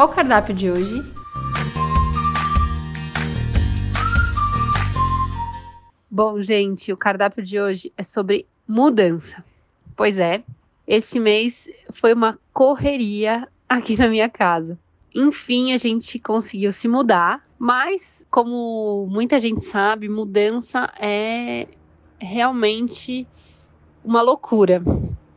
Qual o cardápio de hoje? Bom, gente, o cardápio de hoje é sobre mudança. Pois é, esse mês foi uma correria aqui na minha casa. Enfim, a gente conseguiu se mudar, mas como muita gente sabe, mudança é realmente uma loucura.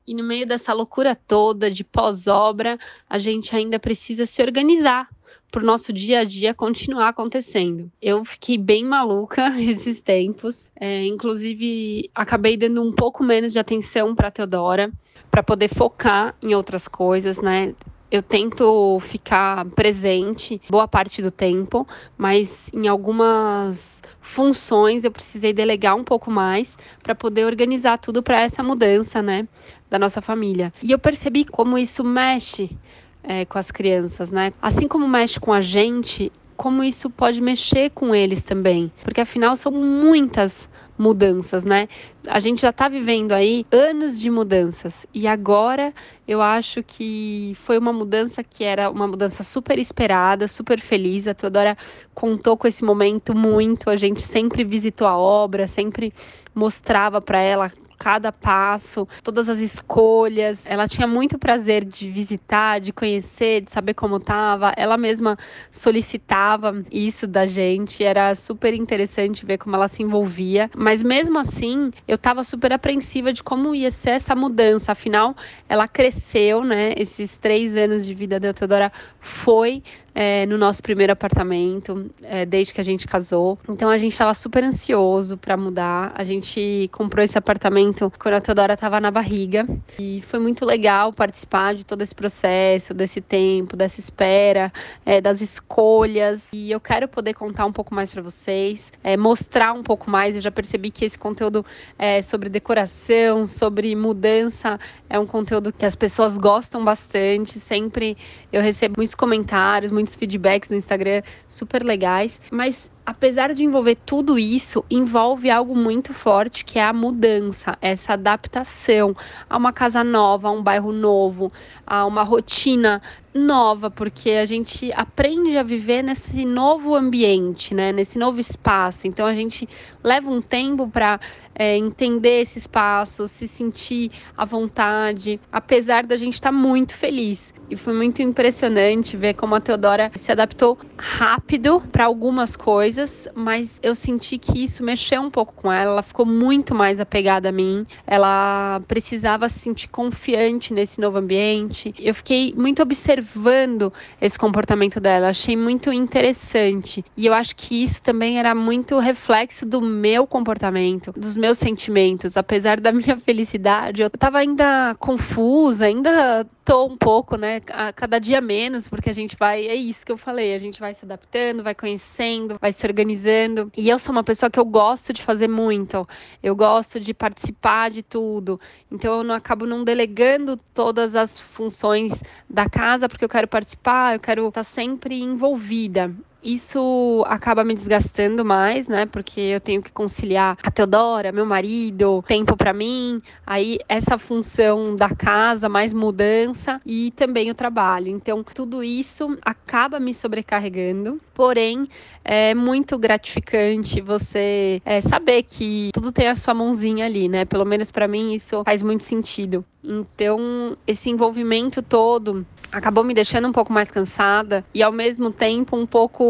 E no meio dessa loucura toda de pós-obra, a gente ainda precisa se organizar para o nosso dia a dia continuar acontecendo. Eu fiquei bem maluca esses tempos, é, inclusive acabei dando um pouco menos de atenção para Teodora, para poder focar em outras coisas, né? Eu tento ficar presente boa parte do tempo, mas em algumas funções eu precisei delegar um pouco mais para poder organizar tudo para essa mudança, né, da nossa família. E eu percebi como isso mexe é, com as crianças, né? Assim como mexe com a gente, como isso pode mexer com eles também, porque afinal são muitas mudanças, né? A gente já está vivendo aí anos de mudanças e agora eu acho que foi uma mudança que era uma mudança super esperada, super feliz. A Teodora contou com esse momento muito. A gente sempre visitou a obra, sempre mostrava para ela cada passo, todas as escolhas. Ela tinha muito prazer de visitar, de conhecer, de saber como estava. Ela mesma solicitava isso da gente. Era super interessante ver como ela se envolvia. Mas mesmo assim, eu estava super apreensiva de como ia ser essa mudança. Afinal, ela cresceu, né? Esses três anos de vida da Teodora foi é, no nosso primeiro apartamento, é, desde que a gente casou. Então a gente estava super ansioso para mudar. A gente comprou esse apartamento quando a Teodora estava na barriga. E foi muito legal participar de todo esse processo, desse tempo, dessa espera, é, das escolhas. E eu quero poder contar um pouco mais para vocês, é, mostrar um pouco mais. Eu já percebi que esse conteúdo é, sobre decoração, sobre mudança, é um conteúdo que as pessoas gostam bastante. Sempre eu recebo muitos comentários, muitos muitos feedbacks no Instagram super legais, mas apesar de envolver tudo isso, envolve algo muito forte que é a mudança, essa adaptação a uma casa nova, a um bairro novo, a uma rotina nova, porque a gente aprende a viver nesse novo ambiente, né? Nesse novo espaço. Então a gente leva um tempo para é, entender esse espaço, se sentir à vontade, apesar da gente estar tá muito feliz. E foi muito impressionante ver como a Teodora se adaptou rápido para algumas coisas, mas eu senti que isso mexeu um pouco com ela. Ela ficou muito mais apegada a mim. Ela precisava se sentir confiante nesse novo ambiente. Eu fiquei muito observando esse comportamento dela. Achei muito interessante. E eu acho que isso também era muito reflexo do meu comportamento, dos meus sentimentos. Apesar da minha felicidade, eu estava ainda confusa, ainda tô um pouco, né? A cada dia menos, porque a gente vai, é isso que eu falei, a gente vai se adaptando, vai conhecendo, vai se organizando. E eu sou uma pessoa que eu gosto de fazer muito. Eu gosto de participar de tudo. Então eu não acabo não delegando todas as funções da casa porque eu quero participar, eu quero estar sempre envolvida. Isso acaba me desgastando mais, né? Porque eu tenho que conciliar a Teodora, meu marido, tempo para mim, aí essa função da casa, mais mudança e também o trabalho. Então, tudo isso acaba me sobrecarregando, porém, é muito gratificante você é, saber que tudo tem a sua mãozinha ali, né? Pelo menos para mim isso faz muito sentido. Então, esse envolvimento todo acabou me deixando um pouco mais cansada e ao mesmo tempo um pouco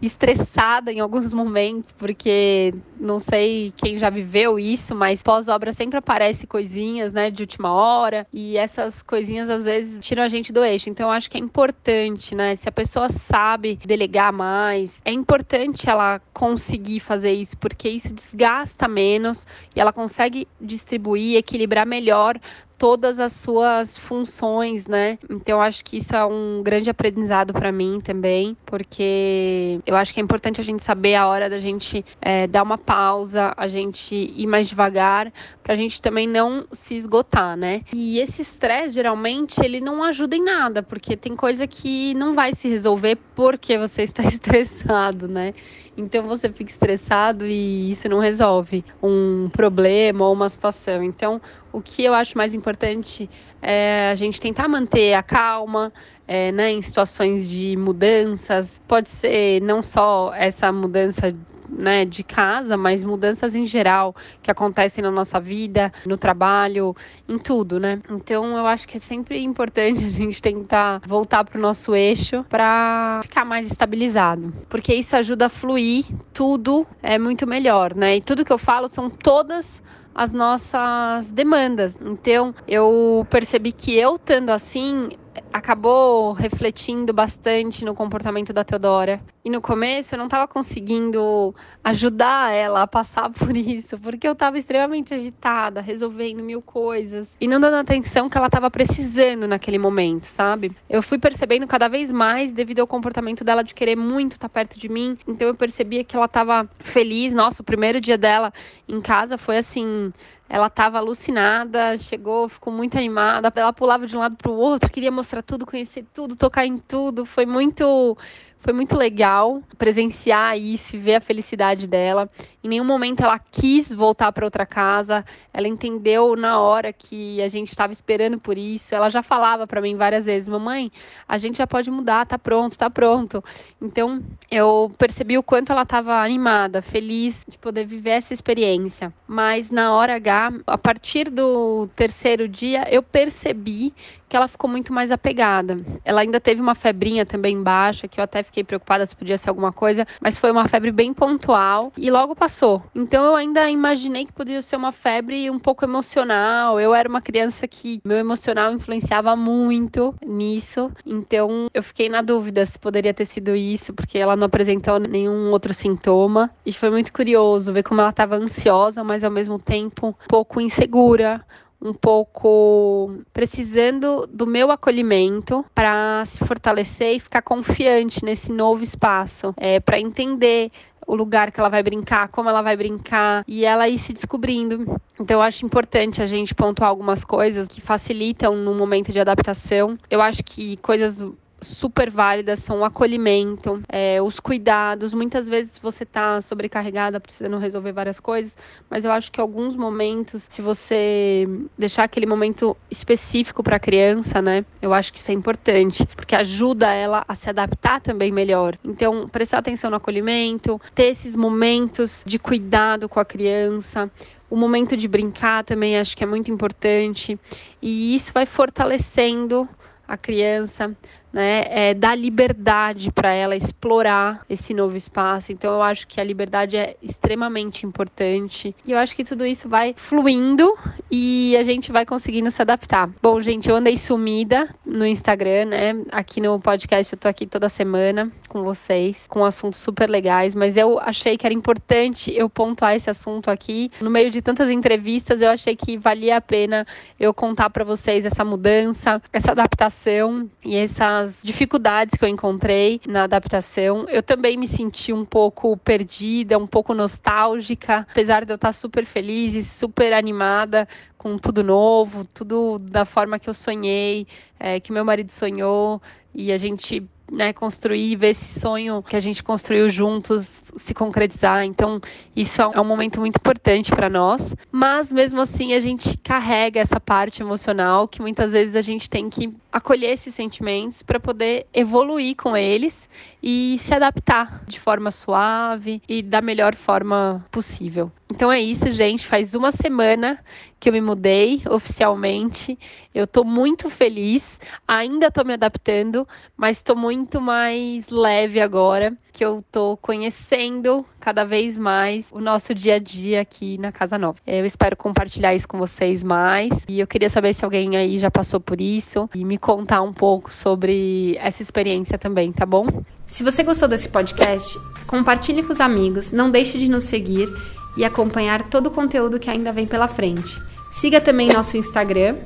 estressada em alguns momentos, porque não sei quem já viveu isso, mas pós-obra sempre aparece coisinhas, né, de última hora, e essas coisinhas às vezes tiram a gente do eixo. Então eu acho que é importante, né, se a pessoa sabe delegar mais, é importante ela conseguir fazer isso, porque isso desgasta menos e ela consegue distribuir, equilibrar melhor todas as suas funções, né? Então eu acho que isso é um grande aprendizado para mim também, porque eu acho que é importante a gente saber a hora da gente é, dar uma pausa, a gente ir mais devagar, para a gente também não se esgotar, né? E esse estresse geralmente ele não ajuda em nada, porque tem coisa que não vai se resolver porque você está estressado, né? Então você fica estressado e isso não resolve um problema ou uma situação. Então, o que eu acho mais importante é a gente tentar manter a calma, é, né, em situações de mudanças. Pode ser não só essa mudança né, de casa, mas mudanças em geral que acontecem na nossa vida, no trabalho, em tudo, né? Então eu acho que é sempre importante a gente tentar voltar para o nosso eixo para ficar mais estabilizado, porque isso ajuda a fluir tudo é muito melhor, né? E tudo que eu falo são todas as nossas demandas. Então, eu percebi que eu estando assim, acabou refletindo bastante no comportamento da Teodora. E no começo eu não estava conseguindo ajudar ela a passar por isso, porque eu estava extremamente agitada, resolvendo mil coisas e não dando atenção que ela estava precisando naquele momento, sabe? Eu fui percebendo cada vez mais devido ao comportamento dela de querer muito estar perto de mim. Então eu percebia que ela estava feliz. Nossa, o primeiro dia dela em casa foi assim, ela estava alucinada, chegou, ficou muito animada. Ela pulava de um lado para o outro, queria mostrar tudo, conhecer tudo, tocar em tudo. Foi muito foi muito legal presenciar isso e ver a felicidade dela. Em nenhum momento ela quis voltar para outra casa. Ela entendeu na hora que a gente estava esperando por isso. Ela já falava para mim várias vezes: "Mamãe, a gente já pode mudar, tá pronto, tá pronto". Então, eu percebi o quanto ela estava animada, feliz de poder viver essa experiência. Mas na hora H, a partir do terceiro dia, eu percebi que ela ficou muito mais apegada. Ela ainda teve uma febrinha também baixa, que eu até fiquei preocupada se podia ser alguma coisa, mas foi uma febre bem pontual e logo passou. Então eu ainda imaginei que podia ser uma febre um pouco emocional. Eu era uma criança que meu emocional influenciava muito nisso, então eu fiquei na dúvida se poderia ter sido isso, porque ela não apresentou nenhum outro sintoma. E foi muito curioso ver como ela estava ansiosa, mas ao mesmo tempo um pouco insegura, um pouco precisando do meu acolhimento para se fortalecer e ficar confiante nesse novo espaço, é, para entender o lugar que ela vai brincar, como ela vai brincar e ela ir se descobrindo. Então eu acho importante a gente pontuar algumas coisas que facilitam no momento de adaptação. Eu acho que coisas super válidas são o acolhimento, é, os cuidados. Muitas vezes você está sobrecarregada, precisando resolver várias coisas, mas eu acho que alguns momentos, se você deixar aquele momento específico para a criança, né, eu acho que isso é importante, porque ajuda ela a se adaptar também melhor. Então, prestar atenção no acolhimento, ter esses momentos de cuidado com a criança, o momento de brincar também acho que é muito importante e isso vai fortalecendo a criança, né, é, dar liberdade para ela explorar esse novo espaço. Então, eu acho que a liberdade é extremamente importante. E eu acho que tudo isso vai fluindo e a gente vai conseguindo se adaptar. Bom, gente, eu andei sumida no Instagram, né? Aqui no podcast eu tô aqui toda semana com vocês, com assuntos super legais, mas eu achei que era importante eu pontuar esse assunto aqui. No meio de tantas entrevistas, eu achei que valia a pena eu contar para vocês essa mudança, essa adaptação e essa as dificuldades que eu encontrei na adaptação. Eu também me senti um pouco perdida, um pouco nostálgica, apesar de eu estar super feliz e super animada com tudo novo, tudo da forma que eu sonhei, é, que meu marido sonhou, e a gente né, construir, ver esse sonho que a gente construiu juntos se concretizar. Então, isso é um momento muito importante para nós. Mas mesmo assim, a gente carrega essa parte emocional que muitas vezes a gente tem que acolher esses sentimentos para poder evoluir com eles e se adaptar de forma suave e da melhor forma possível. Então é isso, gente. Faz uma semana que eu me mudei oficialmente. Eu tô muito feliz. Ainda tô me adaptando, mas tô muito mais leve agora, que eu tô conhecendo cada vez mais o nosso dia a dia aqui na Casa Nova. Eu espero compartilhar isso com vocês mais. E eu queria saber se alguém aí já passou por isso e me contar um pouco sobre essa experiência também, tá bom? Se você gostou desse podcast, compartilhe com os amigos, não deixe de nos seguir e acompanhar todo o conteúdo que ainda vem pela frente. Siga também nosso Instagram,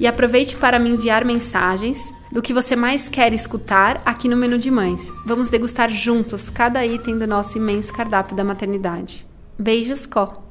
e aproveite para me enviar mensagens do que você mais quer escutar aqui no Menu de Mães. Vamos degustar juntos cada item do nosso imenso cardápio da maternidade. Beijos, Có!